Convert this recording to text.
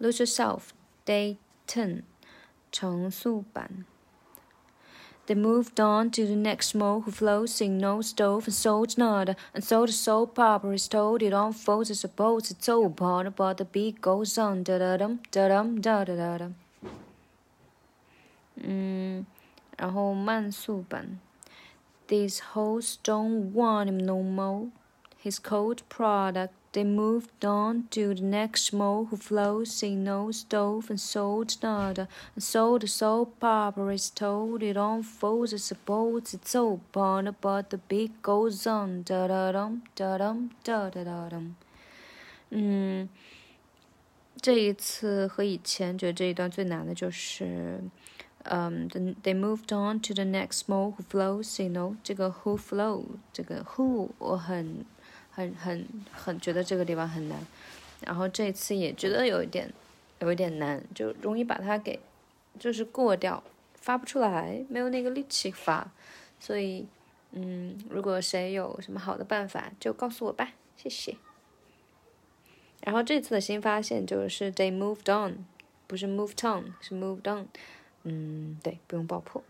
Lose yourself. Day ten. 常速版。They moved on to the next mo who flows in no stove and sold nada, and so the soap opera is told it unfolds. I suppose it's all part but the beat goes on. Da da dum da dum da da da dum. 嗯，然后慢速版。These hoes don't want him no more. His cold product they moved on to the next mo who flows in no stove and sold nada. And so the soap opera is told it unfolds. I suppose it's all part but the beat goes on. Da da dum da dum da da da dum. 嗯，这一次和以前觉得这一段最难的就是，嗯、um,，the they moved on to the next mo who flows，you know，这个 who flow，这个 who 我很 很很很觉得这个地方很难，然后这次也觉得有一点有一点难，就容易把它给就是过掉，发不出来，没有那个力气发，所以嗯，如果谁有什么好的办法，就告诉我吧，谢谢。然后这次的新发现就是 they moved on，不是 moved on，是 moved on，嗯，对，不用爆破。